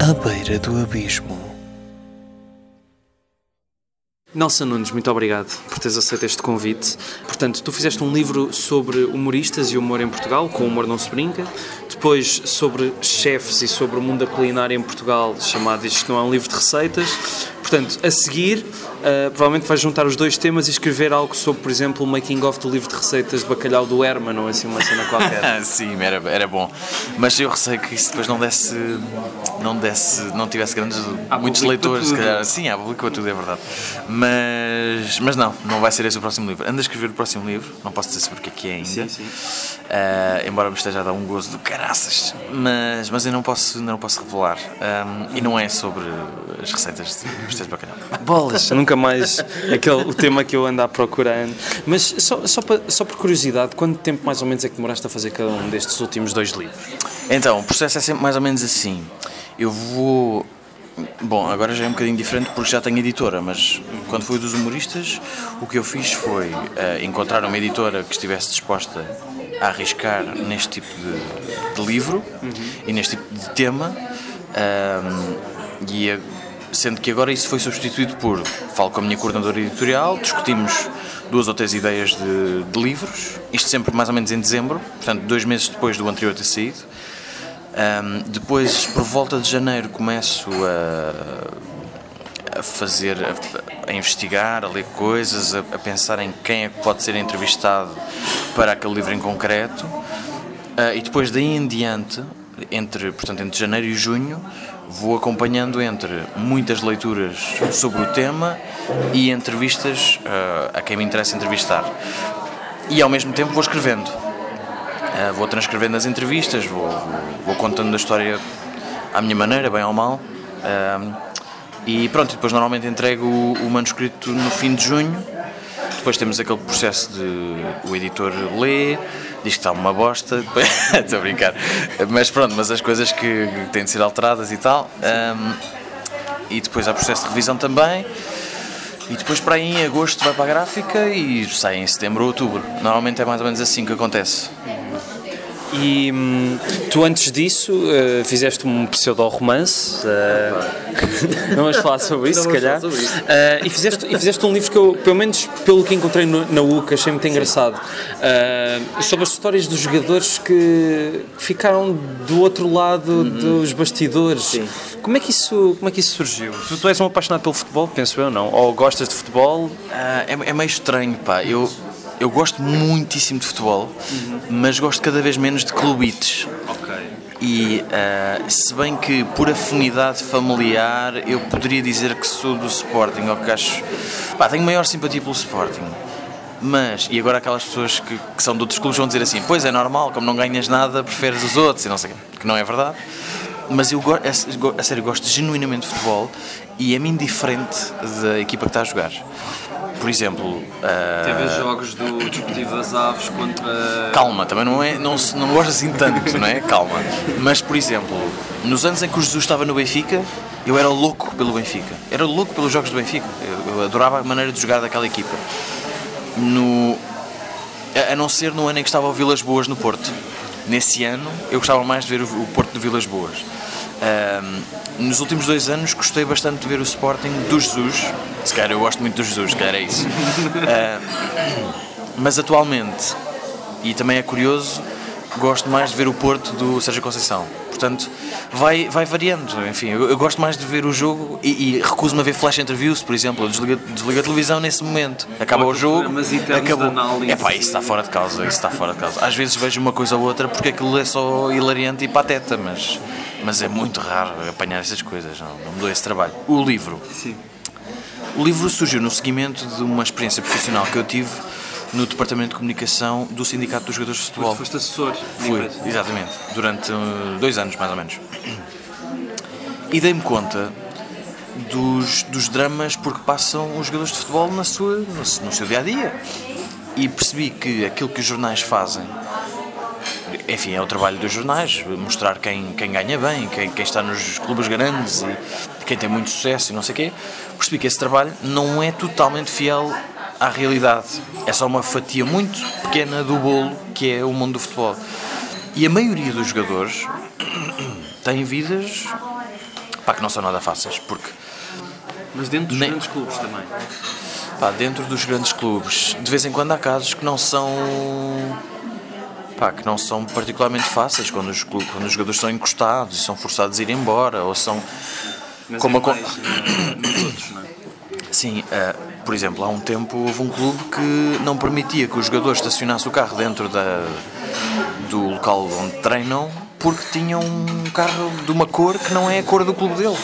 À beira do abismo. Nelson Nunes, muito obrigado por teres aceito este convite. Portanto, tu fizeste um livro sobre humoristas e humor em Portugal, com Humor Não Se Brinca. Depois, sobre chefes e sobre o mundo da culinária em Portugal, chamado Isto Não é um Livro de Receitas. Portanto, a seguir, uh, provavelmente vais juntar os dois temas e escrever algo sobre, por exemplo, o making-of do livro de receitas de bacalhau do Herman, ou assim uma cena qualquer. Sim, era, era bom. Mas eu receio que isso depois não desse. não desse. não tivesse grandes. Há muitos leitores, se calhar. Sim, há público para tudo, é verdade. Mas. mas não, não vai ser esse o próximo livro. Ando a escrever o próximo livro, não posso dizer sobre o que é que é ainda. Sim, sim. Ah, embora me esteja a dar um gozo do caraças, mas, mas eu não posso, não posso revelar. Ah, e não é sobre as receitas de pastéis de bacalhau. Bolas! Nunca mais aquele, o tema que eu ando à procurando. Mas só, só, pa- só por curiosidade, quanto tempo mais ou menos é que demoraste a fazer cada um destes últimos dois livros? Então, o processo é sempre mais ou menos assim. Eu vou. Bom, agora já é um bocadinho diferente porque já tenho editora, mas quando fui dos humoristas, o que eu fiz foi eh, encontrar uma editora que estivesse disposta a arriscar neste tipo de, de livro e neste tipo de tema. ahm, e a- sendo que agora isso foi substituído por falo com a minha coordenadora editorial, discutimos duas ou três ideias de, de livros, isto sempre mais ou menos em dezembro, portanto dois meses depois do anterior ter saído. Ahm, depois, por volta de janeiro, começo a, a fazer, a, a investigar, a ler coisas, a, a pensar em quem é que pode ser entrevistado para aquele livro em concreto. Ah, e depois daí em diante, entre, portanto, entre janeiro e junho, vou acompanhando entre muitas leituras sobre o tema e entrevistas ah, a quem me interessa entrevistar. E ao mesmo tempo vou escrevendo. Uh, vou transcrevendo as entrevistas, vou, vou, contando a história à minha maneira, bem ou mal. Um, e pronto, depois normalmente entrego o, manuscrito no fim de junho. Depois temos aquele processo de o editor lê, diz que está uma bosta, estou a brincar. Mas pronto, mas as coisas que têm de ser alteradas e tal. Um, e depois há processo de revisão também. E depois para aí em agosto vai para a gráfica e sai em setembro ou outubro. Normalmente é mais ou menos assim que acontece. E hum, tu antes disso eh, fizeste um pseudo-romance, eh, não vamos falar sobre isso, se calhar, Eh, e, fizeste, e fizeste um livro que eu, pelo menos pelo que encontrei no- na UCA, achei muito engraçado, sobre as histórias dos jogadores que ficaram do outro lado dos bastidores. Como é, que isso, como é que isso surgiu? Tu, tu és um apaixonado pelo futebol, penso eu, não? Ou gostas de futebol? Ah, é, é meio estranho, pá. Eu, eu gosto muitíssimo de futebol, mas gosto cada vez menos de clubites. Ok. E ah, se bem que por afinidade familiar eu poderia dizer que sou do Sporting, ou que acho. Pá, tenho maior simpatia pelo Sporting. Mas, e agora aquelas pessoas que, que são de outros clubes vão dizer assim: Pois é normal, como não ganhas nada, preferes os outros e não sei o. Que não é verdade. Mas eu, go- a sério, gosto genuinamente de futebol e é-me indiferente da equipa que está a jogar. Por exemplo, ah, Teve jogos do Desportivo das Aves contra. Calma, também não, é, não, não gosto assim tanto, não é? Calma. Mas, por exemplo, nos anos em que o Jesus estava no Benfica, eu era louco pelo Benfica. Era louco pelos jogos do Benfica. Eu, eu adorava a maneira de jogar daquela equipa. No, a, a não ser no ano em que estava o Vilas Boas no Porto. Nesse ano, eu gostava mais de ver o, o Porto de Vilas Boas. Ahm, nos últimos dois anos, gostei bastante de ver o Sporting do Jesus. Se calhar eu gosto muito do Jesus, se calhar é isso. Mas atualmente, e também é curioso, gosto mais de ver o Porto do Sérgio Conceição. Portanto, vai, vai variando. Enfim, eu, eu gosto mais de ver o jogo e, e recuso-me a ver flash interviews, por exemplo. Eu desligo, desligo a televisão nesse momento. Acaba o jogo, internos acabou. É pá, isso está fora de causa. Isso está fora de causa. Às vezes vejo uma coisa ou outra porque aquilo é só hilariante e pateta, mas, mas é muito raro apanhar essas coisas. Não, não me dou esse trabalho. O livro. Sim. O livro surgiu no seguimento de uma experiência profissional que eu tive no departamento de comunicação do Sindicato dos Jogadores de Futebol. Foste assessor. Fui, exatamente, durante uh, dois anos mais ou menos. E dei-me conta dos, dos dramas porque passam os jogadores de futebol na sua, no, seu- no seu dia a dia. E percebi que aquilo que os jornais fazem, enfim, é o trabalho dos jornais, mostrar quem, quem ganha bem, quem, quem está nos clubes grandes e quem tem muito sucesso e não sei o quê. Percebi que esse trabalho não é totalmente fiel à realidade. É só uma fatia muito pequena do bolo que é o mundo do futebol. E a maioria dos jogadores têm vidas pá, que não são nada fáceis, porque Mas dentro dos Nem- grandes clubes também. pá, dentro dos grandes clubes, de vez em quando há casos que não são pá, que não são particularmente fáceis quando os, clubes, quando os jogadores são encostados e são forçados a ir embora ou são Mas Como é mais, eh, nos outros, não é? Sim, eh, por exemplo, há um tempo houve um clube que não permitia que o jogador estacionasse o carro dentro da, do local onde treinam porque tinham um carro de uma cor que não é a cor do clube dele.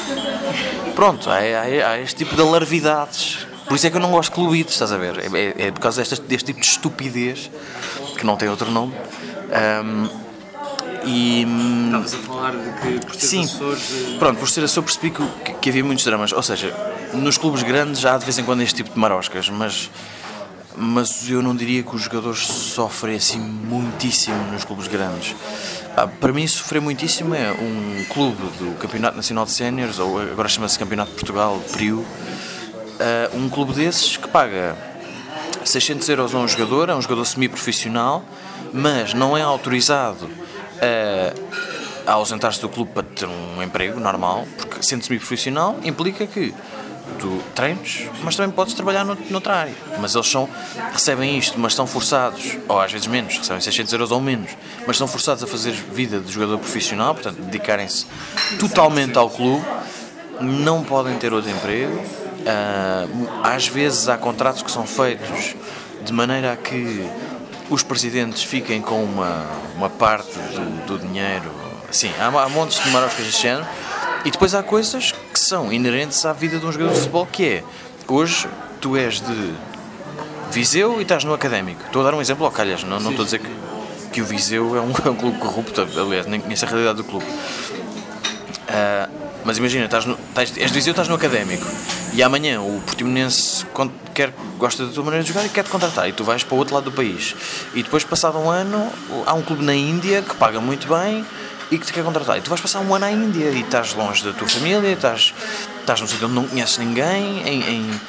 Pronto, há, há- há este tipo de alarvidades. Por isso é que eu não gosto de clubites, estás a ver? É, é- é por causa destas- deste tipo de estupidez, que não tem outro nome. Ahm, e. hum, Estavas a falar de que por ser Sim, Açores, eh, pronto, por ser a sua percebi que, que havia muitos dramas. Ou seja, nos clubes grandes já há de vez em quando este tipo de maroscas, mas, mas eu não diria que os jogadores sofrem assim muitíssimo nos clubes grandes. Para mim, sofrer muitíssimo é um clube do Campeonato Nacional de Séniores, ou agora chama-se Campeonato de Portugal, PRIU, ah, um clube desses que paga 600 euros a um jogador, é um jogador semi-profissional, mas não é autorizado a, a ausentar-se do clube para ter um emprego normal, porque sendo semi-profissional implica que tu treines, mas também podes trabalhar nout- noutra área. Mas eles são, recebem isto, mas são forçados, ou às vezes menos, recebem 600 euros ou menos, mas são forçados a fazer vida de jogador profissional, portanto, dedicarem-se totalmente ao clube, não podem ter outro emprego. Ah, às vezes há contratos que são feitos de maneira a que os presidentes fiquem com uma, uma parte do, do dinheiro. Sim, há, há montes de maroscas deste género. E depois há coisas que são inerentes à vida de um jogador de futebol, que é, hoje tu és de Viseu e estás no Académico. Estou a dar um exemplo ao calhas, não, não estou a dizer que, que o Viseu é um, é um clube corrupto, aliás, nem conheço a realidade do clube. Ah, mas imagina, estás no, estás, és de Viseu, estás no Académico. E amanhã o Portimonense quer, gosta da tua maneira de jogar e quer-te contratar. E tu vais para o outro lado do país. E depois passado um ano há um clube na Índia que paga muito bem e que te quer contratar. E tu vais passar um ano à Índia e estás longe da tua família estás, estás num sítio onde não conheces ninguém em, em,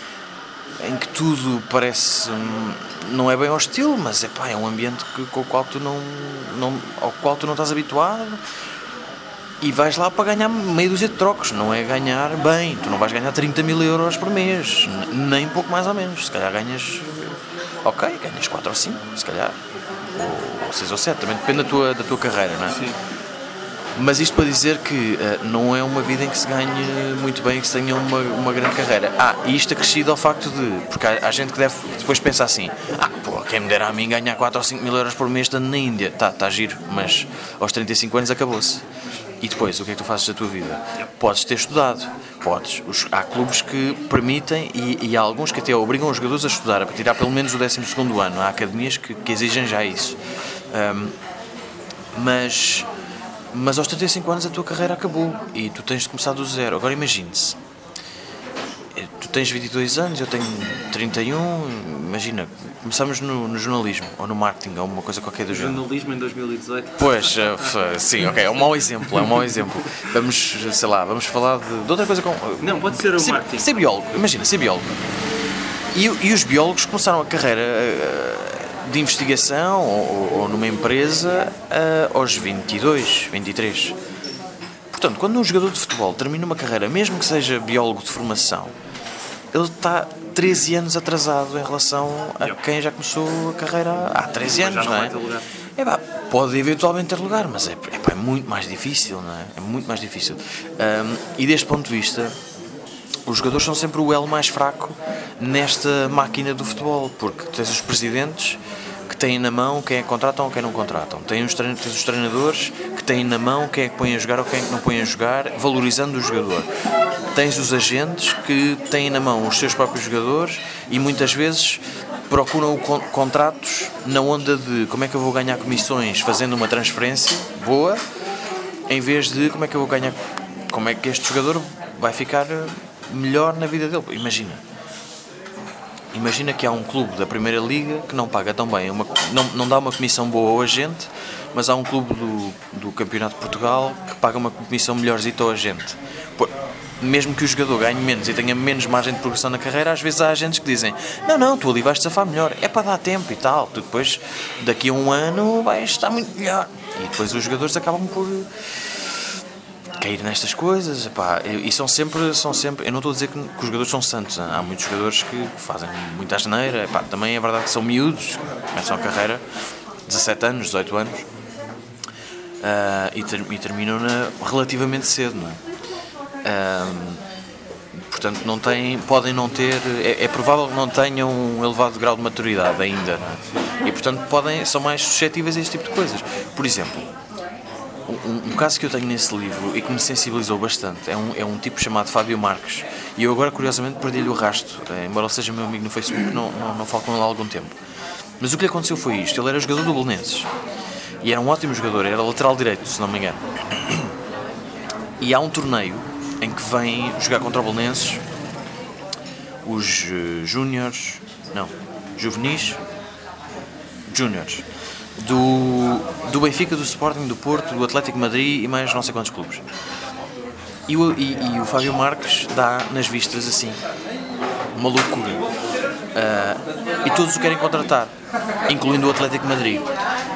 em que tudo parece hum, não é bem hostil mas é pá, é um ambiente que, com o qual tu não, não ao qual tu não estás habituado e vais lá para ganhar meia dúzia de trocos, não é ganhar bem. Tu não vais ganhar 30 mil euros por mês, nem pouco mais ou menos. Se calhar ganhas, ok, ganhas 4 ou 5, se calhar, ou 6 ou 7, também depende da tua, da tua carreira, não é? Sim. Mas isto para dizer que eh, não é uma vida em que se ganhe muito bem, que se tenha uma, uma grande carreira. Ah, e isto acrescido ao facto de. Porque há, há gente que deve depois pensar assim: ah, pô, quem me dera a mim ganhar 4 ou 5 mil euros por mês estando na Índia. Tá, tá giro, mas aos 35 anos acabou-se. E depois, o que é que tu fazes da tua vida? Podes ter estudado, podes. Os- há clubes que permitem e, e há alguns que até obrigam os jogadores a estudar, a tirar pelo menos o 12 ano. Há academias que, que exigem já isso. Ahm, mas, mas aos 35 anos a tua carreira acabou e tu tens de começar do zero. Agora imagine-se, tu tens 22 anos, eu tenho 31, imagina, começamos no, no jornalismo ou no marketing ou uma coisa qualquer do género. Jornalismo em 2018. Pois, eh, sim, ok, é um mau exemplo, é um mau exemplo. Vamos, sei lá, vamos falar de, de outra coisa com. Não, pode ser o ser, marketing. ser biólogo, imagina, ser biólogo. E, e os biólogos começaram a carreira eh, de investigação ou, ou- ou numa empresa eh, aos 22, 23. Portanto, quando um jogador de futebol termina uma carreira, mesmo que seja biólogo de formação, ele está 13 anos atrasado em relação a quem já começou a carreira há 13 Já anos, não é? É pá, pode eventualmente ter lugar, mas é, é, pá, é muito mais difícil, não é? É muito mais difícil. Ahm, e deste ponto de vista, os jogadores são sempre o elo mais fraco nesta máquina do futebol, porque tens os presidentes que têm na mão quem é que contratam ou quem não contratam. Tens os, trein- tens os treinadores que têm na mão quem é que põem a jogar ou quem é que não põem a jogar, valorizando o jogador. Tens os agentes que têm na mão os seus próprios jogadores e muitas vezes procuram contratos na onda de como é que eu vou ganhar comissões fazendo uma transferência boa, em vez de como é que eu vou ganhar, como é que este jogador vai ficar eh, melhor na vida dele. Imagina. Imagina que há um clube da Primeira Liga que não paga tão bem, uma, não, não dá uma comissão boa ao agente, mas há um clube do, do Campeonato de Portugal que paga uma comissão melhorzita ao agente. Por, mesmo que o jogador ganhe menos e tenha menos margem de progressão na carreira, às vezes há agentes que dizem: Não, não, tu ali vais safar melhor, é para dar tempo e tal. Tu depois, daqui a um ano, vais estar muito melhor. E depois os jogadores acabam por cair nestas coisas. Epá, e são sempre, são sempre. Eu não estou a dizer que, que os jogadores são santos. Há muitos jogadores que fazem muita asneira. Epá, também é verdade que são miúdos, começam a carreira, 17 anos, 18 anos. Uh, e, ter, e terminam-na relativamente cedo, não é? Portanto, não têm, podem não ter, é, é, provável que não tenham um elevado grau de maturidade ainda, é? e portanto podem, são mais suscetíveis a este tipo de coisas. Por exemplo, um, um, caso que eu tenho nesse livro e que me sensibilizou bastante é um, é um tipo chamado Fábio Marques, e eu agora curiosamente perdi-lhe o rasto, eh, embora ele seja meu amigo no Facebook, não, não, não falo com ele há algum tempo. Mas o que lhe aconteceu foi isto: ele era jogador do Belenenses e era um ótimo jogador, era lateral direito, se não me engano. E há um torneio em que vem jogar contra o Belenenses os uh, júniores, não, juvenis, júniores, do, do Benfica, do Sporting, do Porto, do Atlético Madrid e mais não sei quantos clubes. E o, e, e o Fábio Marques dá nas vistas assim, uma loucura. Uh, e todos o querem contratar, incluindo o Atlético Madrid.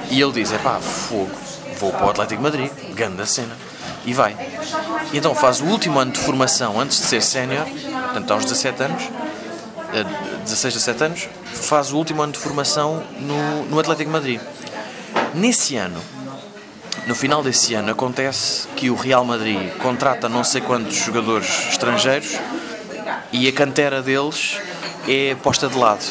E ele diz: é pá, fogo, vou para o Atlético Madrid, grande cena. E vai. E então faz o último ano de formação antes de ser sénior, portanto aos 17 anos, 16, 17 anos, faz o último ano de formação no, no Atlético Madrid. Nesse ano, no final desse ano, acontece que o Real Madrid contrata não sei quantos jogadores estrangeiros e a cantera deles é posta de lado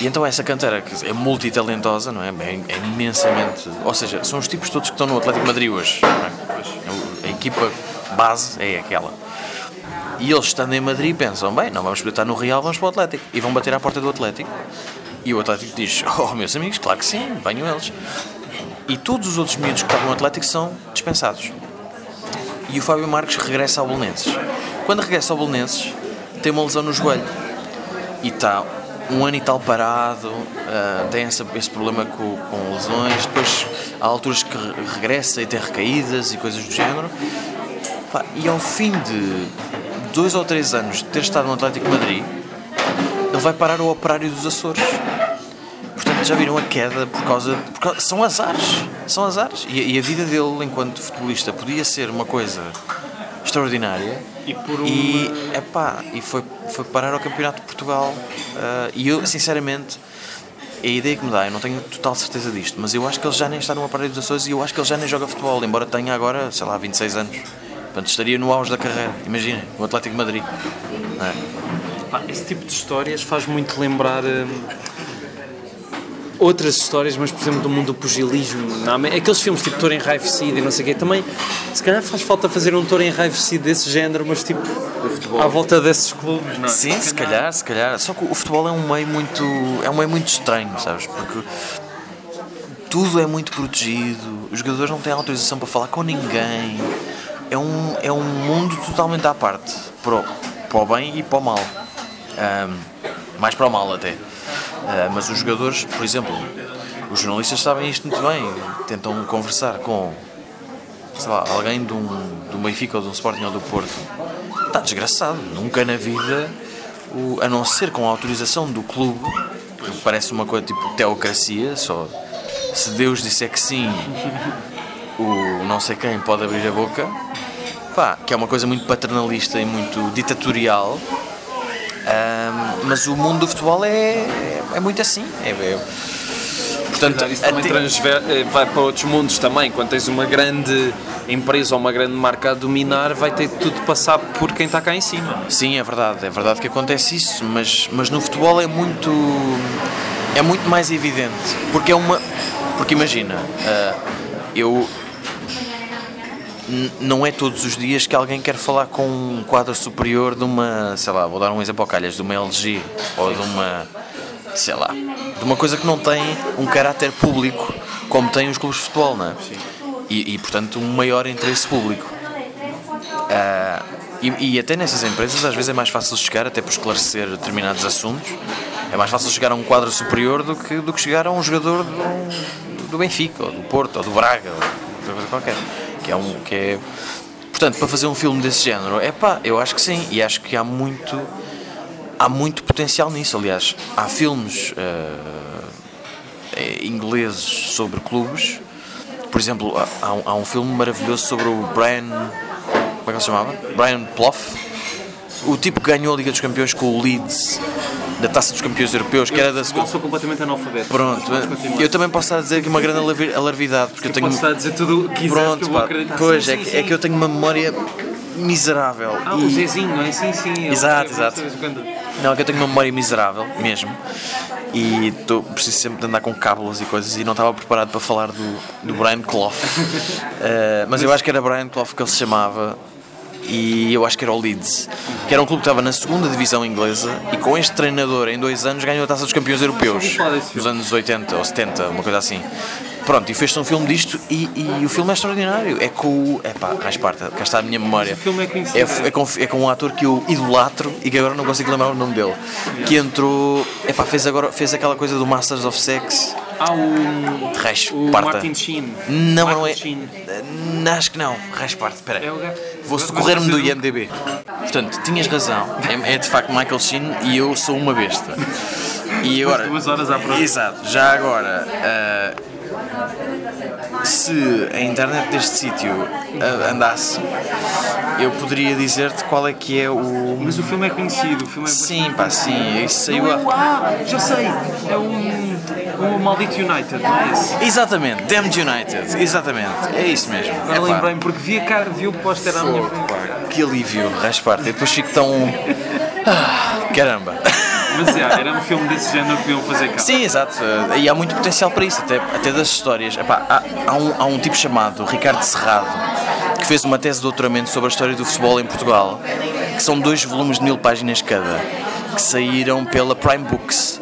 e então essa cantera, que é multitalentosa, não é? É, é imensamente. Ou seja, são os tipos todos que estão no Atlético Madrid hoje. É? Equipa base é aquela. E eles estando em Madrid pensam, bem, não vamos poder estar no Real, vamos para o Atlético. E vão bater à porta do Atlético. E o Atlético diz, oh meus amigos, claro que sim, venham eles. E todos os outros miúdos que estavam no Atlético são dispensados. E o Fábio Marques regressa ao Belenenses. Quando regressa ao Belenenses, tem uma lesão no joelho. E está um ano e tal parado, uh, tem essa, esse problema com, com, lesões, depois há alturas que regressa e tem recaídas e coisas do género. E ao fim de dois ou três anos de ter estado no Atlético Madrid, ele vai parar ao Operário dos Açores. Portanto, já viram a queda por causa. Por causa são azares. São azares. E, e a vida dele enquanto futebolista podia ser uma coisa extraordinária. E, por um... e, epá, e foi, foi parar ao Campeonato de Portugal. Uh, e eu, sinceramente, a ideia que me dá, eu não tenho total certeza disto, mas eu acho que ele já nem está numa parede dos Açores e eu acho que ele já nem joga futebol, embora tenha agora, sei lá, 26 anos. Portanto, estaria no auge da carreira. Imaginem, o Atlético de Madrid. É? Esse tipo de histórias faz muito lembrar. Hum outras histórias, mas por exemplo do mundo do pugilismo, aqueles filmes tipo Touro Enraivecido e não sei o quê, também se calhar faz falta fazer um Touro Enraivecido desse género, mas tipo à volta desses clubes, não é? Sim, se calhar, se calhar. Só que o futebol é um meio muito, é um meio muito estranho, sabes? Porque tudo é muito protegido, os jogadores não têm autorização para falar com ninguém. É um, é um mundo totalmente à parte, para o, para o bem e para o mal. Um, mais para o mal até. Uh, mas os jogadores, por exemplo, os jornalistas sabem isto muito bem, tentam conversar com sei lá, alguém de um, do Benfica ou de um Sporting ou do Porto. Está desgraçado, nunca na vida, o, a não ser com a autorização do clube, que parece uma coisa tipo teocracia, só se Deus disser que sim, o não sei quem pode abrir a boca, pá, que é uma coisa muito paternalista e muito ditatorial um, mas o mundo do futebol é, é muito assim. É, é, portanto, isso também transver, eh, vai para outros mundos também. Quando tens uma grande empresa ou uma grande marca a dominar, vai ter tudo de passar por quem está cá em cima. Sim, é verdade. É verdade que acontece isso, mas, mas no futebol é muito é muito mais evidente porque é uma porque imagina uh, eu não é todos os dias que alguém quer falar com um quadro superior de uma, sei lá, vou dar um exemplo ao calhas, de uma LG ou de uma, sei lá, de uma coisa que não tem um caráter público como tem os clubes de futebol, não é? E, e portanto, um maior interesse público. Uh, e, e, até nessas empresas às vezes é mais fácil chegar, até por esclarecer determinados assuntos, é mais fácil chegar a um quadro superior do que, do que chegar a um jogador do, do Benfica, ou do Porto, ou do Braga, ou outra coisa qualquer que é um que é Portanto, para fazer um filme desse género, é pá, eu acho que sim, e acho que há muito, há muito potencial nisso. Aliás, há filmes eh, ingleses sobre clubes, por exemplo, há um, há um filme maravilhoso sobre o Brian. Como é que ele se chamava? Brian Plough, o tipo que ganhou a Liga dos Campeões com o Leeds, da Taça dos Campeões Europeus, que era da segunda. sou completamente analfabeto. Pronto, eu também posso estar a dizer aqui uma grande alarvi- alarvidade, porque eu tenho. Posso estar a dizer tudo o que quiseres Pronto, que eu pá, pois, Sim, é, sim, que, é que eu tenho uma memória miserável. Ah, E- o Zezinho, não é? Sim, sim. Exato, escreve exato. Não, é que eu tenho uma memória miserável, mesmo. E tô, preciso sempre de andar com cábulas e coisas e não estava preparado para falar do, do Brian Clough. Eh, mas eu acho que era Brian Clough que ele se chamava e eu acho que era o Leeds, que era um clube que estava na segunda divisão inglesa e com este treinador em dois anos ganhou a taça dos campeões europeus nos anos 80 ou 70, uma coisa assim. Pronto, e fez-se um filme disto e, e o filme é extraordinário. É com o. É pá, mais parte, cá está a minha memória. o filme é conhecido. É, é com, é com um ator que eu idolatro e que agora não consigo lembrar o nome dele. Que entrou. É pá, fez, agora, fez aquela coisa do Masters of Sex. Ah, o, Reis, o. Martin Sheen. Não, Michael não é. Sheen. Não, Acho que não. Reis parte, espera. É o Vou socorrer-me do IMDB. Portanto, tinhas razão. É, é de facto Michael Sheen e eu sou uma besta. E agora. duas horas à procura. Exato. Já agora. ah, se a internet deste sítio andasse, eu poderia dizer-te qual é que é o. Mas o filme é conhecido. O filme é Sim, pá, sim. Isso saiu é a... o- Ah, já sei. É um, um Maldito United, não é esse? Exatamente, Damned United. Exatamente. É isso mesmo. Agora Epá. lembrei-me porque vi a cara, vi o póster à minha frente. Que alívio, raspar-te. Depois fico tão. Ah, caramba. Mas já, era um filme desse género que iam fazer cá. Sim, exato. E há muito potencial para isso, até, até das histórias. Epá, há, há um, há um tipo chamado Ricardo Serrado que fez uma tese de doutoramento sobre a história do futebol em Portugal, que são dois volumes de mil páginas cada, que saíram pela Prime Books.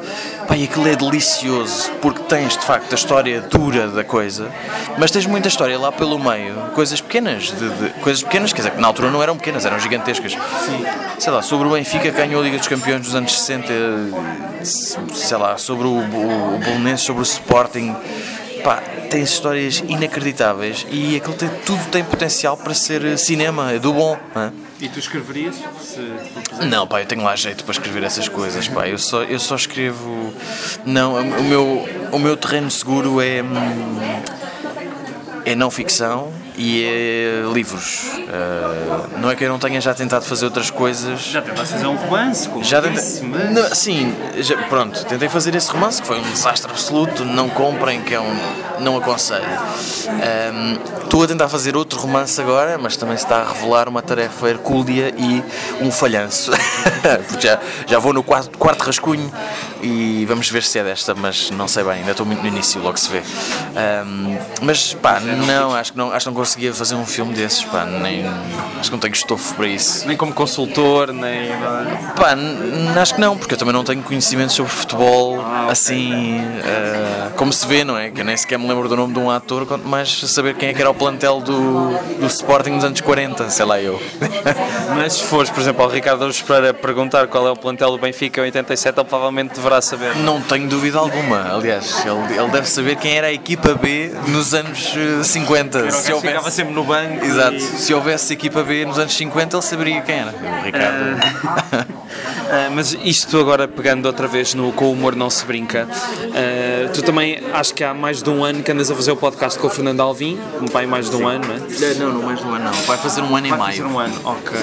E aquilo é delicioso, porque tens de facto a história dura da coisa, mas tens muita história lá pelo meio, coisas pequenas, de, de- coisas pequenas, quer dizer, que na altura não eram pequenas, eram gigantescas. Sei lá, sobre o Benfica que ganhou a Liga dos Campeões nos anos 60, sei lá, sobre o, o, o Bolonenses, sobre o Sporting. Pá, tem histórias inacreditáveis e aquilo tem, tudo tem potencial para ser cinema, é do bom. não é? E tu escreverias? Se? Não, pá, eu tenho lá jeito para escrever essas coisas, pá. Eu só, eu só escrevo. Não, o meu, o meu terreno seguro é. hum, É não ficção e é livros. Ah, não é que eu não tenha já tentado fazer outras coisas. Já tentaste fazer um romance, como Já tentei. mas... Não, sim, já- pronto, tentei fazer esse romance que foi um desastre absoluto. Não comprem, que é um. Não aconselho. Ahm, Estou a tentar fazer outro romance agora, mas também se está a revelar uma tarefa hercúlea e um falhanço. Porque já, já vou no quarto, quarto rascunho e vamos ver se é desta, mas não sei bem, ainda estou muito no início, logo se vê. Ahm, mas pá, não, acho que não, acho que não conseguia fazer um filme desses, pá, nem. Acho que não tenho estofo para isso. Nem como consultor, nem... Pá, acho que não, porque eu também não tenho conhecimentos sobre futebol ok. assim eh, como se vê, não é? Que eu nem sequer me lembro do nome de um ator, quanto mais saber quem é que era o plantel do, do Sporting nos anos 40, sei lá eu. Mas se fores, por exemplo, ao Ricardo para perguntar qual é o plantel do Benfica em 87, ele provavelmente deverá saber. Não tenho dúvida alguma, aliás, ele, ele deve saber quem era a equipa B nos anos eh, 50. Se ficava houvesse, sempre no banco. exato, e- se houvesse equipa B nos anos 50, ele saberia quem era. O Ricardo. Ah, mas isto agora pegando outra vez no Com o Humor Não Se Brinca, ah, tu também acho que há mais de um ano que andas a fazer o podcast com o Fernando Alvim, um pai mais de um ano, não é? não, não mais de um ano, não. Vai fazer um ano e Vai meio. fazer um ano, ok.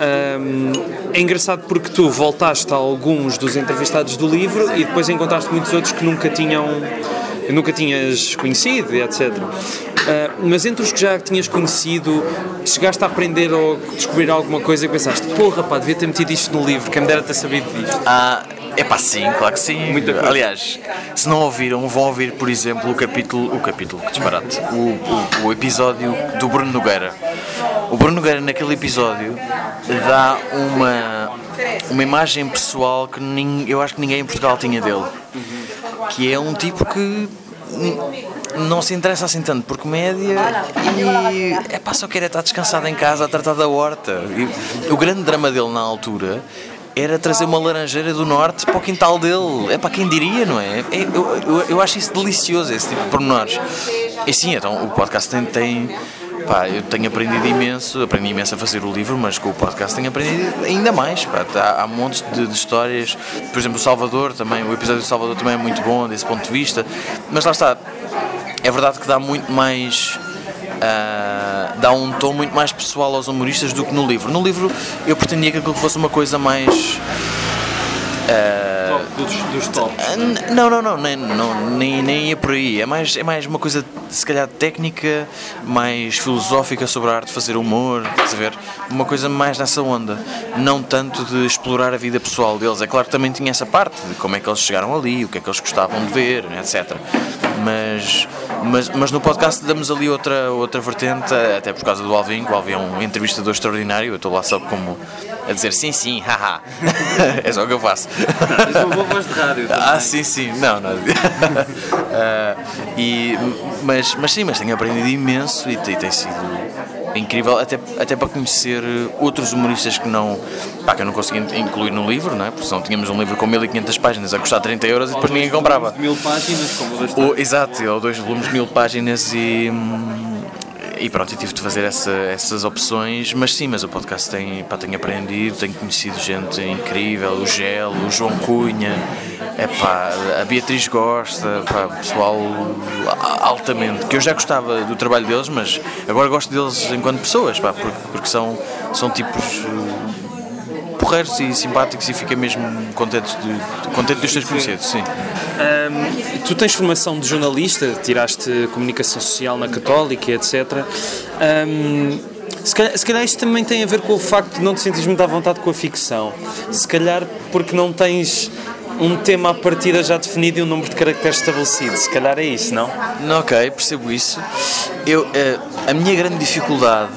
Ahm, é engraçado porque tu voltaste a alguns dos entrevistados do livro e depois encontraste muitos outros que nunca tinham nunca tinhas conhecido etc. Ah, mas entre os que já tinhas conhecido, chegaste a aprender ou descobrir alguma coisa e pensaste, porra pá, devia ter metido isto no livro, quem me dera ter sabido disto. Ah, é pá, sim, claro que sim. Muita coisa. Aliás, se não ouviram, vão ouvir, por exemplo, o capítulo, o capítulo, que disparate, o, o, o episódio do Bruno Nogueira. O Bruno Nogueira, naquele episódio, dá uma, uma imagem pessoal que eu acho que ninguém em Portugal tinha dele. Que é um tipo que não se interessa assim tanto por comédia e é pá, só quer é estar descansado em casa a tratar da horta. E o grande drama dele na altura era trazer uma laranjeira do norte para o quintal dele. É para quem diria, não é? É- eu, eu, eu acho isso delicioso, esse tipo de pormenores. E sim, então o podcast tem, tem, pá, eu tenho aprendido imenso, aprendi imenso a fazer o livro, mas com o podcast tenho aprendido ainda mais. Pá. Há, há montes de, de histórias, por exemplo, o Salvador também, o episódio do Salvador também é muito bom desse ponto de vista, mas lá está, é verdade que dá muito mais. Uh, dá um tom muito mais pessoal aos humoristas do que no livro. No livro eu pretendia que aquilo fosse uma coisa mais. Uh, dos, dos top. Uh, não, não, não, nem, não nem, nem ia por aí. É mais, é mais uma coisa, se calhar, técnica, mais filosófica sobre a arte de fazer humor, estás a ver? Uma coisa mais nessa onda. Não tanto de explorar a vida pessoal deles. É claro que também tinha essa parte de como é que eles chegaram ali, o que é que eles gostavam de ver, etc. Mas, mas, mas no podcast damos ali outra, outra vertente, até por causa do Alvin, que o Alvin é um entrevistador extraordinário. Eu estou lá só como a dizer sim, sim, haha. é só o que eu faço. Tens uma boa voz de rádio. Também. Ah, sim, sim, não, não. uh, e, mas, mas sim, mas tenho aprendido imenso e, e tem sido incrível até, até para conhecer outros humoristas que não pá, que eu não consegui incluir no livro, não é? porque senão tínhamos um livro com 1500 páginas a custar 30 euros e depois ninguém comprava. Mil páginas, como o, Exato, ou dois volumes de mil páginas e. E pronto, eu tive de fazer essa, essas opções, mas sim, mas o podcast tem, pá, tenho aprendido, tenho conhecido gente incrível, o Gelo, o João Cunha, é pá, a Beatriz gosta, pá, pessoal altamente, que eu já gostava do trabalho deles, mas agora gosto deles enquanto pessoas, pá, porque, porque são, são tipos porreiros e simpáticos e fica mesmo contente, de, contente de os teres conhecido, sim. Um, tu tens formação de jornalista, tiraste comunicação social na Católica, etc. Um, se calhar, se calhar isto também tem a ver com o facto de não te sentires muito à vontade com a ficção. Se calhar porque não tens um tema à partida já definido e um número de caracteres estabelecido. Se calhar é isso, não? Ok, percebo isso. Eu, uh, a minha grande dificuldade,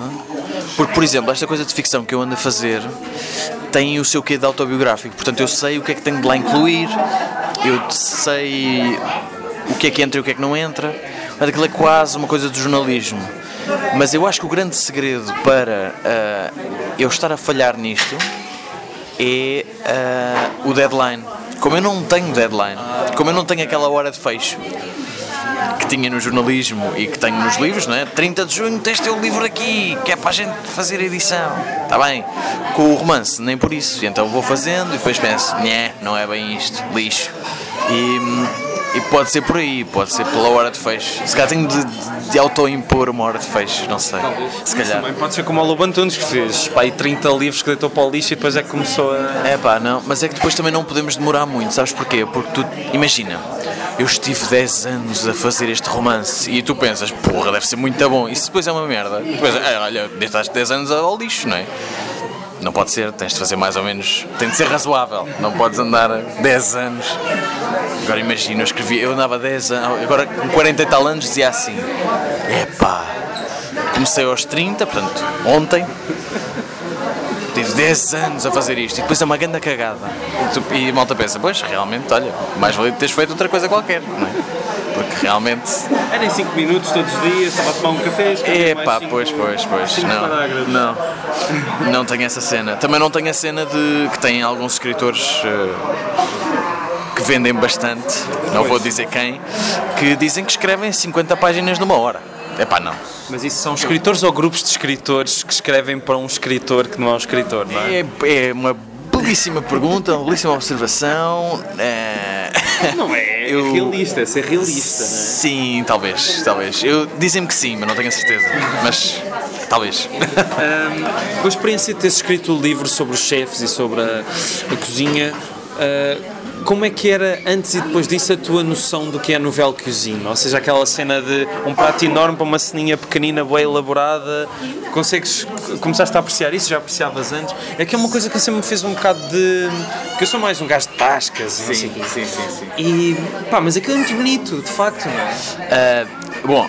porque, por exemplo, esta coisa de ficção que eu ando a fazer tem o seu quê de autobiográfico. Portanto, eu sei o que é que tenho de lá incluir, eu sei o que é que entra e o que é que não entra. Mas aquilo é quase uma coisa do jornalismo. Mas eu acho que o grande segredo para uh, eu estar a falhar nisto é uh, o deadline. Como eu não tenho deadline, como eu não tenho aquela hora de fecho, que tinha no jornalismo e que tenho nos livros, não é? 30 de junho tens teu livro aqui, que é para a gente fazer a edição. Está bem? Com o romance, nem por isso. Então vou fazendo e depois penso, né, não é bem isto, lixo. E e pode ser por aí, pode ser pela hora de fecho. Se calhar tenho de, de, de auto-impor uma hora de fecho, não sei. Talvez. Se calhar. Também pode ser como o Lobo Antunes que fez, pá, e 30 livros que deitou para o lixo e depois é que começou a. É pá, não, mas é que depois também não podemos demorar muito, sabes porquê? Porque tu, imagina, eu estive 10 anos a fazer este romance e tu pensas, porra, deve ser muito bom. Isso depois é uma merda. Depois, é, olha, deixaste 10 anos ao lixo, não é? Não pode ser, tens de fazer mais ou menos. Tem de ser razoável, não podes andar 10 anos. Agora imagina, eu escrevi, eu andava 10 anos, agora com 40 e tal anos dizia assim: epá, comecei aos 30, portanto, ontem, tive 10 anos a fazer isto e depois é uma grande cagada. E, tu, e a malta pensa: pois, realmente, olha, mais valia teres feito outra coisa qualquer, não é? Porque realmente. Era em 5 minutos todos os dias, estava a tomar um café. É pá, pois, pois, pois. Não, não, não tenho essa cena. Também não tenho a cena de que tem alguns escritores. Uh, que vendem bastante, não vou dizer quem, que dizem que escrevem 50 páginas numa hora. É pá, não. Mas isso são escritores ou grupos de escritores que escrevem para um escritor que não é um escritor, não é? É, é uma belíssima pergunta, uma belíssima observação. É... Não é, é eu... é realista, é ser realista, não é? Sim, talvez, talvez. Eu Dizem-me que sim, mas não tenho a certeza. Mas talvez. Um, com a experiência de ter escrito o livro sobre os chefes e sobre a, a cozinha. Uh, como é que era antes e depois disso a tua noção do que é novel cuisine? Ou seja, aquela cena de um prato enorme para uma ceninha pequenina, bem elaborada, consegues, começaste a apreciar isso? Já apreciavas antes? É que é uma coisa que sempre me fez um bocado de... porque eu sou mais um gajo de tascas sim, sim, sim, sim, E, pá, mas aquilo é muito bonito, de facto, não é? Uh Bom,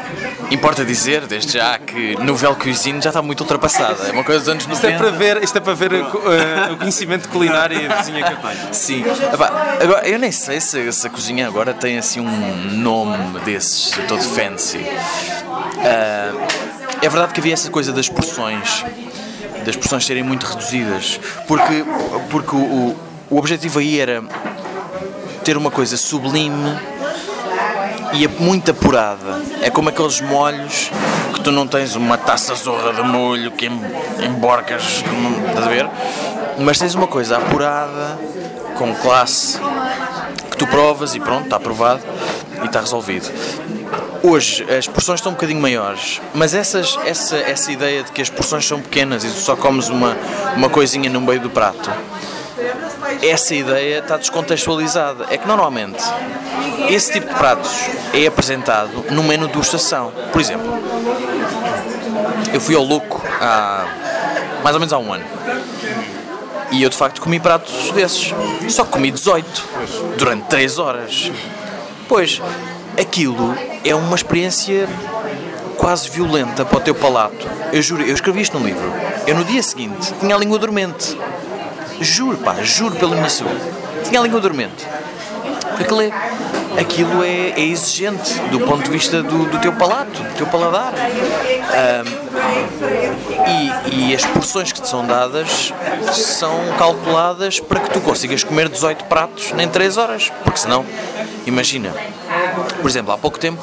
importa dizer, desde já, que Nouvelle Cuisine já está muito ultrapassada. É uma coisa dos anos 90. Isto é para ver, isto é para ver uh, o conhecimento culinário e a cozinha que eu tenho. Sim. agora, eu nem sei se, se, a cozinha agora tem assim um nome desses, todo fancy. Uh, é verdade que havia essa coisa das porções, das porções serem muito reduzidas, porque, porque o, o objetivo aí era ter uma coisa sublime e é muito apurada. É como aqueles molhos que tu não tens uma taça zorra de molho que em- emborcas, estás a ver? Mas tens uma coisa apurada, com classe, que tu provas e pronto, está aprovado e está resolvido. Hoje as porções estão um bocadinho maiores, mas essas, essa, essa ideia de que as porções são pequenas e tu só comes uma, uma coisinha no meio do prato, essa ideia está descontextualizada. É que normalmente esse tipo de pratos é apresentado no menu de estação. Por exemplo, eu fui ao Louco há mais ou menos há um ano. E eu de facto comi pratos desses. Só comi 18 durante 3 horas. Pois, aquilo é uma experiência quase violenta para o teu palato. Eu juro, eu escrevi isto no livro. Eu no dia seguinte tinha a língua dormente. Juro, pá, juro pela minha saúde. Tinha a língua dormente. Porque aquilo aquilo é, é exigente do ponto de vista do, do teu palato, do teu paladar. Ahm, e, e as porções que te são dadas são calculadas para que tu consigas comer 18 pratos em 3 horas. Porque senão, imagina, por exemplo, há pouco tempo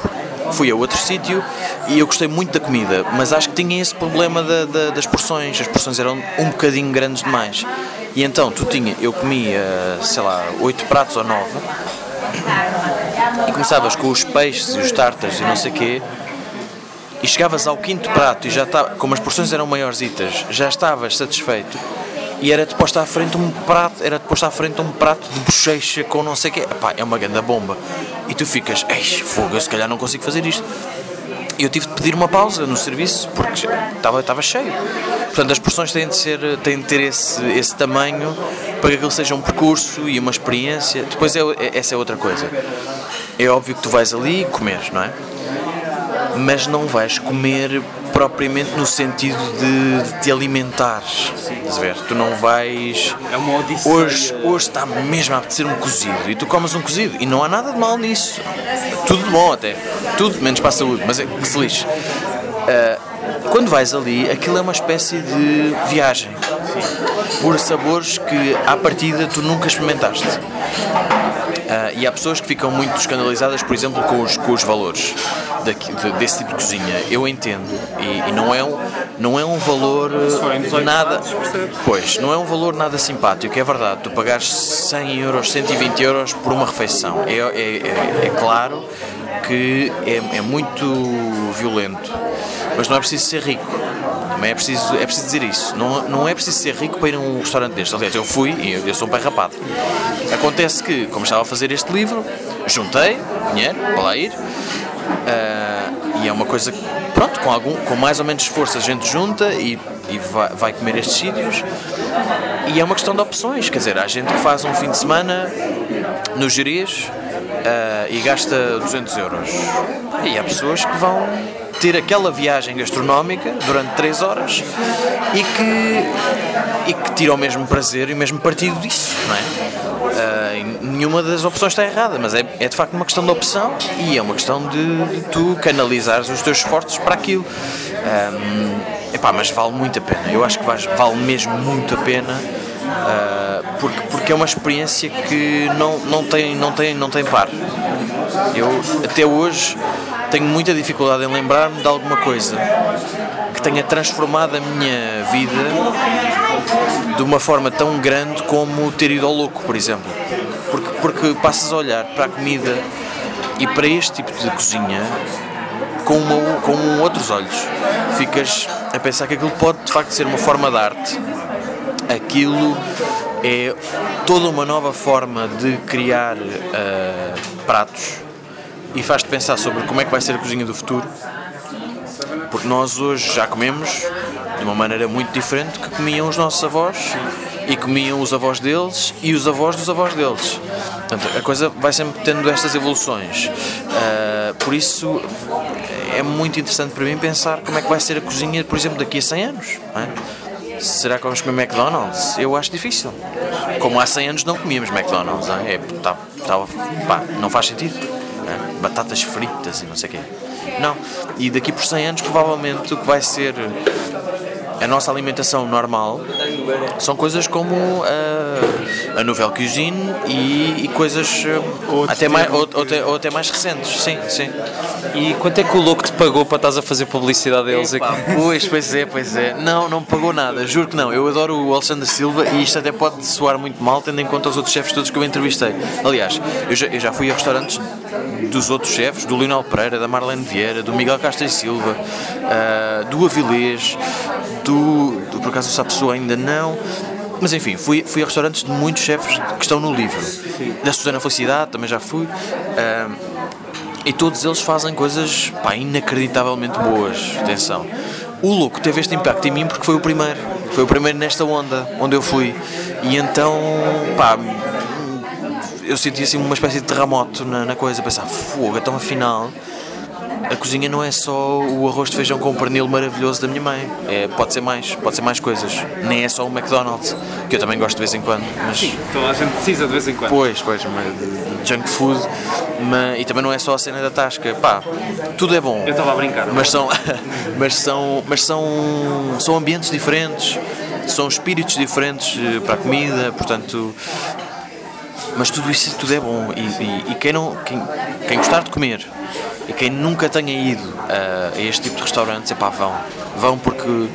fui a outro sítio e eu gostei muito da comida, mas acho que tinha esse problema da- da- das porções. As porções eram um bocadinho grandes demais. E então tu tinha, eu comia, sei lá, 8 pratos ou 9 e começavas com os peixes e os tartas e não sei quê e chegavas ao quinto prato e já estava, como as porções eram maiorzitas, já estavas satisfeito e era-te posto à frente um prato, era-te à frente um prato de bochecha com não sei o quê. Epá, é uma grande bomba. E tu ficas, eixe, fogo, eu se calhar não consigo fazer isto. Eu tive de pedir uma pausa no serviço porque estava, estava cheio. Portanto, as porções têm de, ser, têm de ter esse, esse tamanho para que aquilo seja um percurso e uma experiência. Depois, é, é- essa é outra coisa. É óbvio que tu vais ali comes, não é? mas não vais comer propriamente no sentido de, de te alimentares. Estás a ver? Tu não vais. É uma odisseia. Hoje, hoje está mesmo a apetecer um cozido e tu comes um cozido e não há nada de mal nisso. Tudo de bom até. Tudo menos para a saúde, mas é que se lixe. Ah, quando vais ali, aquilo é uma espécie de viagem por sabores que à partida tu nunca experimentaste. Ah, e há pessoas que ficam muito escandalizadas, por exemplo, com os, com os valores de- desse tipo de cozinha. Eu entendo. E, e não, é um, não é um valor forem 18 nada. Pois, não é um valor nada simpático, é verdade. Tu pagares 100 euros, 120 euros por uma refeição. É, é, é, é claro que é, é muito violento. Mas não é preciso ser rico. Também é preciso, é preciso dizer isso. Não, não é preciso ser rico para ir a um restaurante deste. Aliás, eu fui e eu, eu sou um pai rapado. Acontece que, como estava a fazer este livro, juntei dinheiro para lá ir. Ah, e é uma coisa que, pronto, com, algum, com mais ou menos esforço a gente junta e, e vai, vai comer estes sítios. E é uma questão de opções. Quer dizer, há gente que faz um fim de semana no Gerês ah, e gasta 200 euros. E há pessoas que vão ter aquela viagem gastronómica durante 3 horas e que, e que tiram o mesmo prazer e o mesmo partido disso, não é? Nenhuma das opções está errada, mas é, é de facto uma questão de opção e é uma questão de, de tu canalizares os teus esforços para aquilo. Ahm, epá, mas vale muito a pena, eu acho que vais- vale mesmo muito a pena. ah, porque, porque é uma experiência que não, não, tem, não, tem, não tem par. Eu até hoje tenho muita dificuldade em lembrar-me de alguma coisa que tenha transformado a minha vida de uma forma tão grande como ter ido ao louco, por exemplo. Porque, porque passas a olhar para a comida e para este tipo de cozinha com, uma, com outros olhos. Ficas a pensar que aquilo pode de facto ser uma forma de arte. Aquilo é toda uma nova forma de criar ah, pratos e faz-te pensar sobre como é que vai ser a cozinha do futuro. Porque nós hoje já comemos de uma maneira muito diferente que comiam os nossos avós e comiam os avós deles e os avós dos avós deles. Portanto, a coisa vai sempre tendo estas evoluções. Ah, por isso é muito interessante para mim pensar como é que vai ser a cozinha, por exemplo, daqui a 100 anos. é? Será que vamos comer McDonald's? Eu acho difícil. Como há 100 anos não comíamos McDonald's, não é? É, tá, tá, pá, não faz sentido. é? Batatas fritas e não sei o quê. Não. E daqui por 100 anos, provavelmente, o que vai ser a nossa alimentação normal São coisas como a, a Nouvelle Cuisine e, e coisas uh, até mais, ou, ou até, ou até mais recentes, sim, sim. E quanto é que o louco te pagou para estás a fazer publicidade a eles aqui? Pois, pois é, pois é. Não, não pagou nada, juro que não. Eu adoro o Alexandre Silva e isto até pode soar muito mal, tendo em conta os outros chefes todos que eu entrevistei. Aliás, eu já, eu já fui a restaurantes dos outros chefes, do Lionel Pereira, da Marlene Vieira, do Miguel Castro e Silva, uh, do Avilés, do. Por acaso, essa pessoa ainda não. Mas enfim, fui, fui a restaurantes de muitos chefes que estão no livro. Da Susana Felicidade também já fui. Uh, e todos eles fazem coisas pá, inacreditavelmente boas. Atenção. O louco teve este impacto em mim porque foi o primeiro. Foi o primeiro nesta onda onde eu fui. E então, pá, eu senti assim uma espécie de terremoto na, na coisa. Pensar, fogo, então afinal a cozinha não é só o arroz de feijão com pernil maravilhoso da minha mãe. É, pode ser mais, pode ser mais coisas. Nem é só o McDonald's, que eu também gosto de vez em quando. Mas... Sim, toda a gente precisa de vez em quando. Pois, pois, mas junk food. Mas, e também não é só a cena da tasca. Pá, tudo é bom. Eu estava a brincar. Mas são, mas são, mas são, são ambientes diferentes, são espíritos diferentes eh, para a comida, portanto mas tudo isso tudo é bom e, e, e, quem não quem, quem gostar de comer e quem nunca tenha ido a, a este tipo de restaurantes, é pá, vão. Vão porque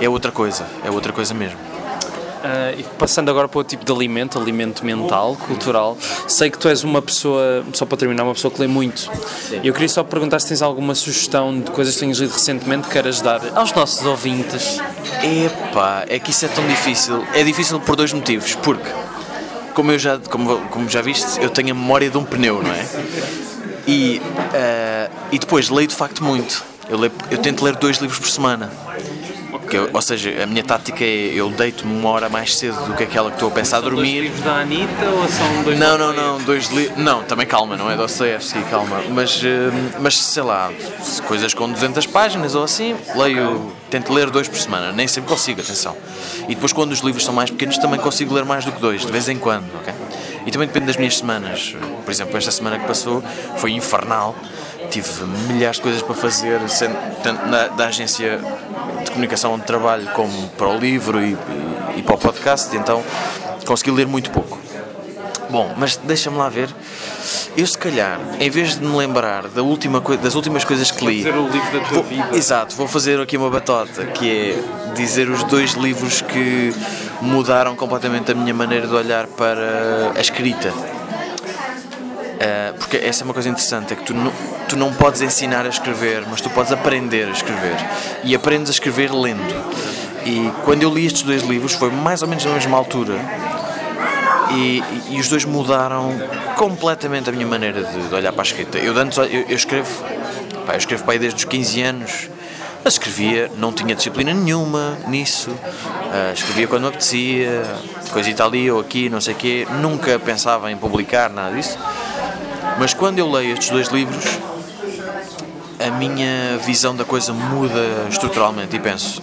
é outra coisa, é outra coisa mesmo. Uh, e passando agora para o tipo de alimento, alimento mental, cultural, sei que tu és uma pessoa, só para terminar, uma pessoa que lê muito. E eu queria só perguntar se tens alguma sugestão de coisas que tenhas lido recentemente que queiras dar aos nossos ouvintes. Epá, é que isso é tão difícil. É difícil por dois motivos. Porque, como, eu já, como, como já viste, eu tenho a memória de um pneu, não é? E, uh, e depois leio de facto muito. Eu, leio, eu tento ler dois livros por semana. Eu, ou seja, a minha tática é eu deito-me uma hora mais cedo do que aquela que estou a pensar são dormir. Dois livros da Anitta ou são dois Não, não, não, dois livros. Não, também calma, não é Dostoevsky, calma. Mas, uh, mas sei lá, coisas com 200 páginas ou assim, leio, tento ler dois por semana. Nem sempre consigo, atenção. E depois, quando os livros são mais pequenos, também consigo ler mais do que dois, de vez em quando, ok? E também depende das minhas semanas. Por exemplo, esta semana que passou foi infernal. Tive milhares de coisas para fazer, tanto na, da agência de comunicação onde trabalho, como para o livro e, e, e para o podcast, então consegui ler muito pouco. Bom, mas deixa-me lá ver. Eu se calhar, em vez de me lembrar da última das últimas coisas que li. Fazer o livro da tua vou, vida. Exato, vou fazer aqui uma batota, que é dizer os dois livros que mudaram completamente a minha maneira de olhar para a escrita. Uh, porque essa é uma coisa interessante, é que tu não, tu não podes ensinar a escrever, mas tu podes aprender a escrever. E aprendes a escrever lendo. E quando eu li estes dois livros foi mais ou menos na mesma altura e, e, os dois mudaram completamente a minha maneira de, de olhar para a escrita. Eu, antes, eu, eu escrevo, pá, eu escrevo para aí desde os 15 anos, mas escrevia, não tinha disciplina nenhuma nisso, uh, escrevia quando me apetecia, coisa ali ou aqui, não sei o quê, nunca pensava em publicar nada disso. Mas quando eu leio estes dois livros, a minha visão da coisa muda estruturalmente e penso: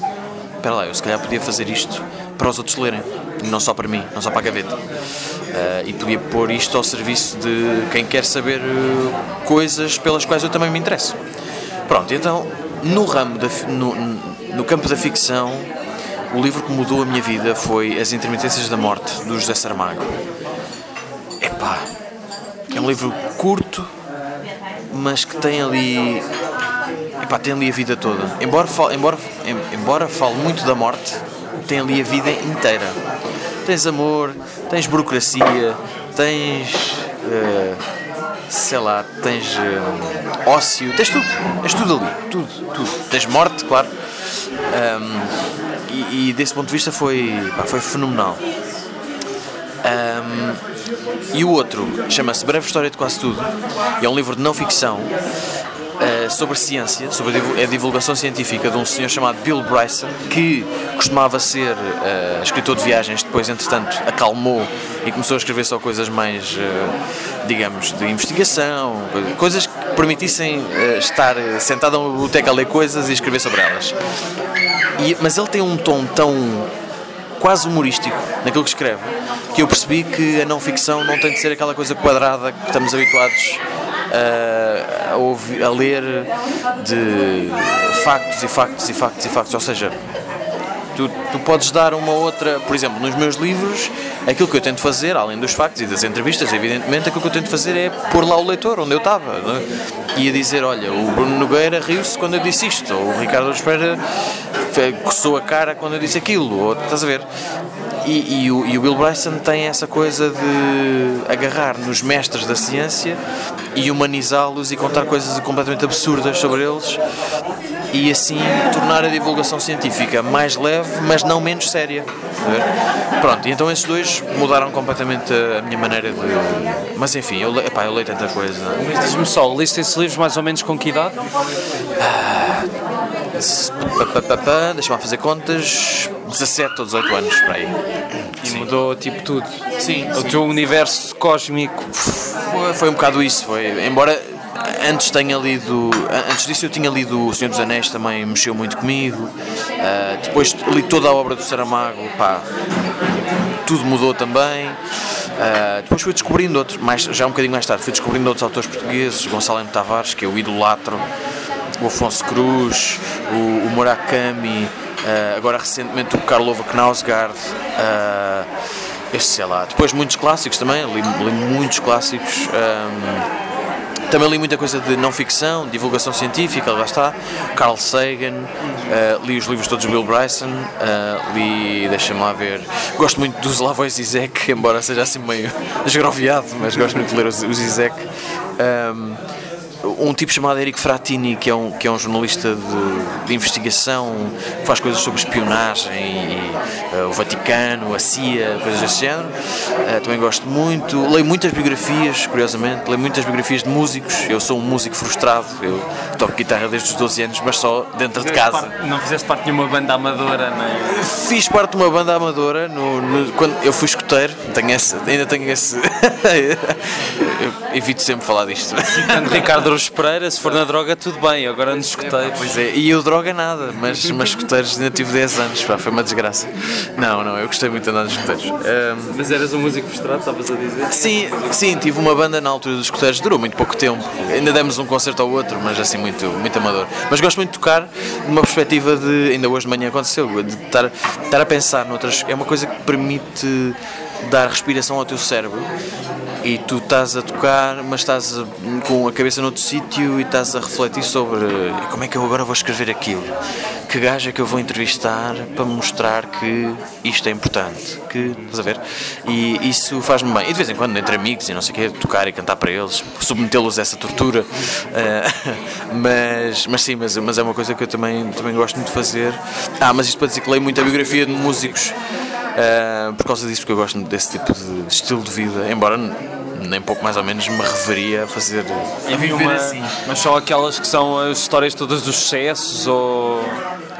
espera lá, eu se calhar podia fazer isto para os outros lerem não só para mim, não só para a gaveta. Uh, e podia pôr isto ao serviço de quem quer saber uh, coisas pelas quais eu também me interesso. Pronto, então, no ramo, da, no, no campo da ficção, o livro que mudou a minha vida foi As Intermitências da Morte, do José Saramago. Epá, é um livro curto, mas que tem ali. Epá, tem ali a vida toda. Embora, embora, embora fale muito da morte, tem ali a vida inteira. Tens amor, tens burocracia, tens. Uh, sei lá, tens uh, ócio, tens tudo, tens tudo ali, tudo, tudo. Tens morte, claro. Um, e, e, desse ponto de vista foi, pá, foi fenomenal. Um, e o outro chama-se Breve História de Quase Tudo. É um livro de não ficção uh, sobre ciência, sobre a divulgação científica de um senhor chamado Bill Bryson, que costumava ser uh, escritor de viagens, depois, entretanto, acalmou e começou a escrever só coisas mais, uh, digamos, de investigação, coisas que permitissem estar sentado numa biblioteca a ler coisas e escrever sobre elas. E, mas ele tem um tom tão quase humorístico naquilo que escreve, que eu percebi que a não ficção não tem de ser aquela coisa quadrada que estamos habituados a, ouvir, a ler de factos e factos e factos e factos. Ou seja, tu, tu podes dar uma outra, por exemplo, nos meus livros, aquilo que eu tento fazer, além dos factos e das entrevistas, evidentemente, aquilo que eu tento fazer é pôr lá o leitor onde eu estava. é? E a dizer, olha, o Bruno Nogueira riu-se quando eu disse isto, ou o Ricardo Espera coçou a cara quando eu disse aquilo, ou, estás a ver? E, e o, e o Bill Bryson tem essa coisa de agarrar nos mestres da ciência e humanizá-los e contar coisas completamente absurdas sobre eles e assim tornar a divulgação científica mais leve, mas não menos séria. Pronto, e então esses dois mudaram completamente a minha maneira de. Mas enfim, eu, epá, eu leio tanta coisa. Mas diz-me só, liste esses livros mais ou menos com que idade? Pá, Deixa-me fazer contas. 17 ou 18 anos, para aí. E mudou tipo tudo. Sim, O teu universo cósmico. Foi, foi um bocado isso, foi. Embora antes tenha lido. Antes disso eu tinha lido O Senhor dos Anéis, também mexeu muito comigo. Ah, depois li toda a obra do Saramago, pá, tudo mudou também. Ah, depois fui descobrindo outros, mais, já um bocadinho mais tarde, fui descobrindo outros autores portugueses, Gonçalo M. Tavares, que eu idolatro, o Afonso Cruz, o, o Murakami, ah, agora recentemente o Karlova Knausgaard. ah, este, sei lá. Depois muitos clássicos também, li, li muitos clássicos. ahm, também li muita coisa de não ficção, divulgação científica, lá está. Carl Sagan, ah, li os livros todos do Bill Bryson, ah, li, deixa-me lá ver. Gosto muito do Slavoj Zizek, embora seja assim meio esgroviado, mas gosto muito de ler o Zizek. Ahm, um tipo chamado Eric Fratini, que é um, que é um jornalista de, de investigação, que faz coisas sobre espionagem, e, eh, o Vaticano, a CIA, coisas desse género. Eh, também gosto muito. Leio muitas biografias, curiosamente, leio muitas biografias de músicos. Eu sou um músico frustrado, eu toco guitarra desde os 12 anos, mas só dentro de casa. Não fizeste parte de nenhuma banda amadora, nem. Fiz parte de uma banda amadora no, no- quando eu fui escoteiro, tenho esse, ainda tenho esse. eu evito sempre falar disto. Ricardo Rouros Pereira, se for na droga, tudo bem, agora nos escuteiros. Pois é, e eu droga nada, mas, mas escuteiros ainda tive 10 anos, pá, foi uma desgraça. Não, não, eu gostei muito de andar nos escuteiros. Ahm, Mas eras um músico frustrado, estavas a dizer? sim, sim, tive uma banda na altura dos escuteiros, durou muito pouco tempo. Ainda demos um concerto ao outro, mas assim, muito, muito amador. Mas gosto muito de tocar numa perspectiva de. Ainda hoje de manhã aconteceu, de estar, estar a pensar noutras. É uma coisa que permite dar respiração ao teu cérebro. E tu estás a tocar, mas estás a- com a cabeça noutro sítio e estás a refletir sobre como é que eu agora vou escrever aquilo. Que gajo é que eu vou entrevistar para mostrar que isto é importante. Que, estás a ver? E isso faz-me bem. E de vez em quando, entre amigos e não sei o quê, tocar e cantar para eles, submetê-los a essa tortura. Eh, mas, mas sim, mas, mas é uma coisa que eu também, também gosto muito de fazer. Ah, mas isto para dizer que leio muita biografia de músicos. Uh, por causa disso, porque eu gosto desse tipo de estilo de vida, embora nem pouco mais ou menos me reveria a fazer. a Havia viver uma, assim. Mas só aquelas que são as histórias todas dos sucessos ou.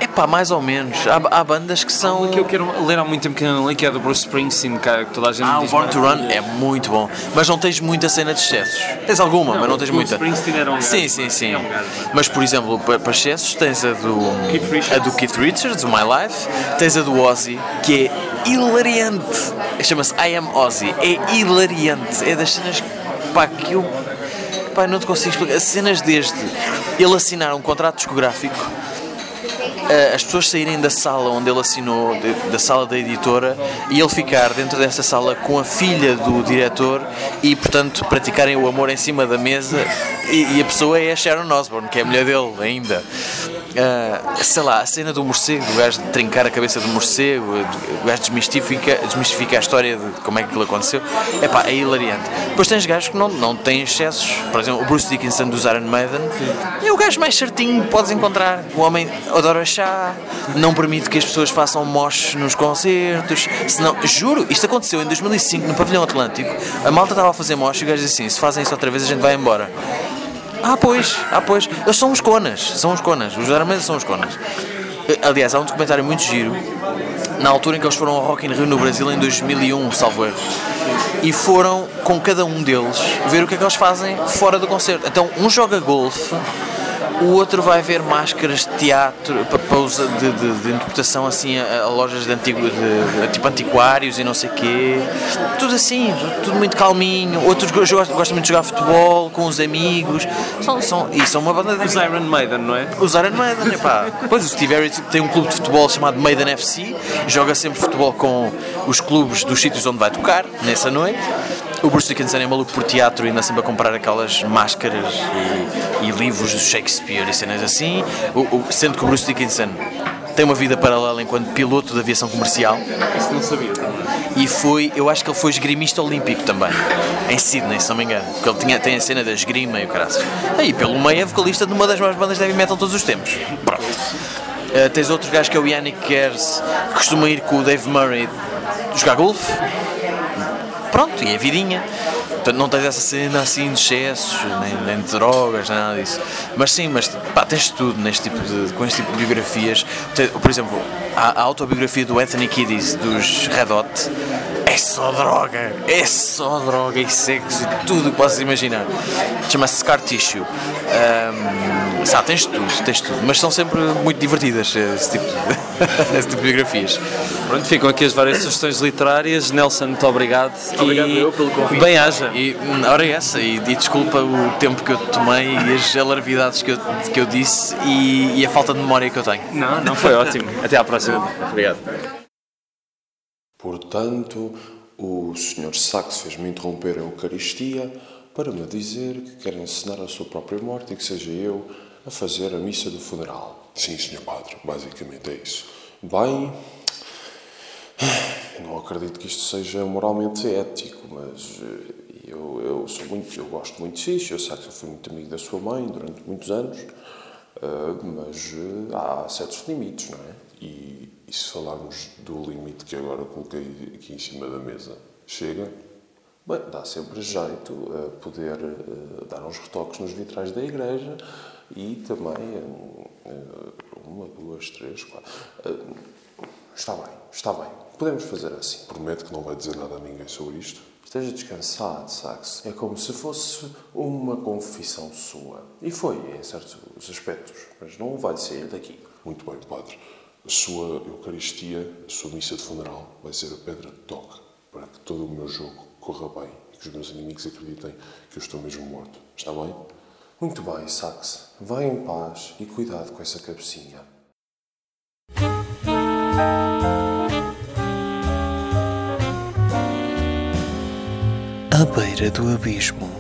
É pá, mais ou menos. Há, há bandas que são. Que eu quero ler há muito tempo que não li, que é do Bruce Springsteen, que toda a gente Ah, o. Born to Run é muito bom, mas não tens muita cena de excessos. Tens alguma, mas não tens o muita. Springsteen era um gajo. Sim, sim, sim. É um gajo. Mas por exemplo, para, excessos tens a do Keith Richards. a do Keith Richards, o My Life, tens a do Ozzy, que é hilariante. Chama-se I Am Ozzy. É hilariante. É das cenas pá, que eu pá, não te consigo explicar. As cenas desde ele assinar um contrato discográfico as pessoas saírem da sala onde ele assinou, de- da sala da editora, e ele ficar dentro dessa sala com a filha do diretor e, portanto, praticarem o amor em cima da mesa. E, e a pessoa é a Sharon Osbourne, que é a mulher dele ainda. Ah, sei lá, a cena do morcego, do gajo de trincar a cabeça do morcego, o gajo desmistifica, desmistifica a história de como é que aquilo aconteceu. Epá, é hilariante. Depois tens gajos que não, não têm excessos, por exemplo, o Bruce Dickinson dos Iron Maiden é o gajo mais certinho que podes encontrar. O homem adora chá, não permite que as pessoas façam moches nos concertos. Senão, juro, isto aconteceu em 2005 no Pavilhão Atlântico. A malta estava a fazer moche e o gajo disse assim: se fazem isso outra vez, a gente vai embora. Ah, pois, ah, pois. Eles são os conas, são os conas. Os Maiden são os conas. Eh, Aliás, há um documentário muito giro na altura em que eles foram ao Rock in Rio no Brasil em 2001, salvo erro. E foram com cada um deles ver o que é que eles fazem fora do concerto. Então, um joga golfe, o outro vai ver máscaras de teatro para, para usa de, de, de, interpretação assim a, a lojas de, antigo, de, tipo antiquários e não sei quê. Tudo assim, tudo muito calminho. Outros gostam, gostam muito de jogar futebol com os amigos. São, são, e são uma banda de. Os Iron Maiden, não é? Os Iron Maiden, epá. Pois o Steve Harris tem um clube de futebol chamado Maiden FC, joga sempre futebol com os clubes dos sítios onde vai tocar nessa noite. O Bruce Dickinson é maluco por teatro e anda sempre a comprar aquelas máscaras e, e livros do Shakespeare e cenas assim. O, o, sendo que o Bruce Dickinson tem uma vida paralela enquanto piloto de aviação comercial. Isso não sabia. E foi, eu acho que ele foi esgrimista olímpico também, em Sydney, se não me engano. Porque ele tinha, tem a cena da esgrima e o caraças. Aí, pelo meio, é vocalista de uma das maiores bandas de heavy metal todos os tempos. Pronto. Uh, tens outro gajo que é o Yannick Gers, que costuma ir com o Dave Murray jogar golfe pronto, e é vidinha. Portanto, não tens essa cena assim de excessos, nem, nem de drogas, nada disso. Mas sim, mas pá, tens tudo neste tipo de, com este tipo de biografias. Por exemplo, a, a autobiografia do Anthony Kiddis, dos Red Hot, é só droga, é só droga e sexo e tudo o que possas imaginar. Chama-se Scar Tissue. Um, sabe, tens tudo, tens tudo, mas são sempre muito divertidas esse tipo de, esse tipo de biografias. Pronto, ficam aqui as várias sugestões literárias. Nelson, muito obrigado. Obrigado e eu pelo convite. Bem E, ora é essa, e, e, desculpa o tempo que eu tomei e as alarvidades que eu, que eu disse e, e a falta de memória que eu tenho. Não, não foi ótimo. Até à próxima. Obrigado. Portanto, o Sr. Sachs fez-me interromper a Eucaristia para me dizer que quer encenar a sua própria morte e que seja eu a fazer a missa do funeral. Sim, Sr. Padre, basicamente é isso. Bem, não acredito que isto seja moralmente ético, mas eh, eu, eu sou muito, eu gosto muito disso. Eu sei que eu fui muito amigo da sua mãe durante muitos anos, eh, mas eh, há certos limites, não é? E, e se falarmos do limite que agora coloquei aqui em cima da mesa, chega? Bem, dá sempre jeito a poder uh, dar uns retoques nos vitrais da igreja e também uma, duas, três, quatro. Está bem, está bem. Podemos fazer assim. Prometo que não vai dizer nada a ninguém sobre isto. Esteja descansado, Sax. É como se fosse uma confissão sua. E foi, em certos aspectos. Mas não vai sair daqui. Muito bem, Padre a sua Eucaristia, a sua missa de funeral vai ser a pedra de toque para que todo o meu jogo corra bem e que os meus inimigos acreditem que eu estou mesmo morto. Está bem? Muito bem, Sax. Vá em paz e cuidado com essa cabecinha. Beira do abismo.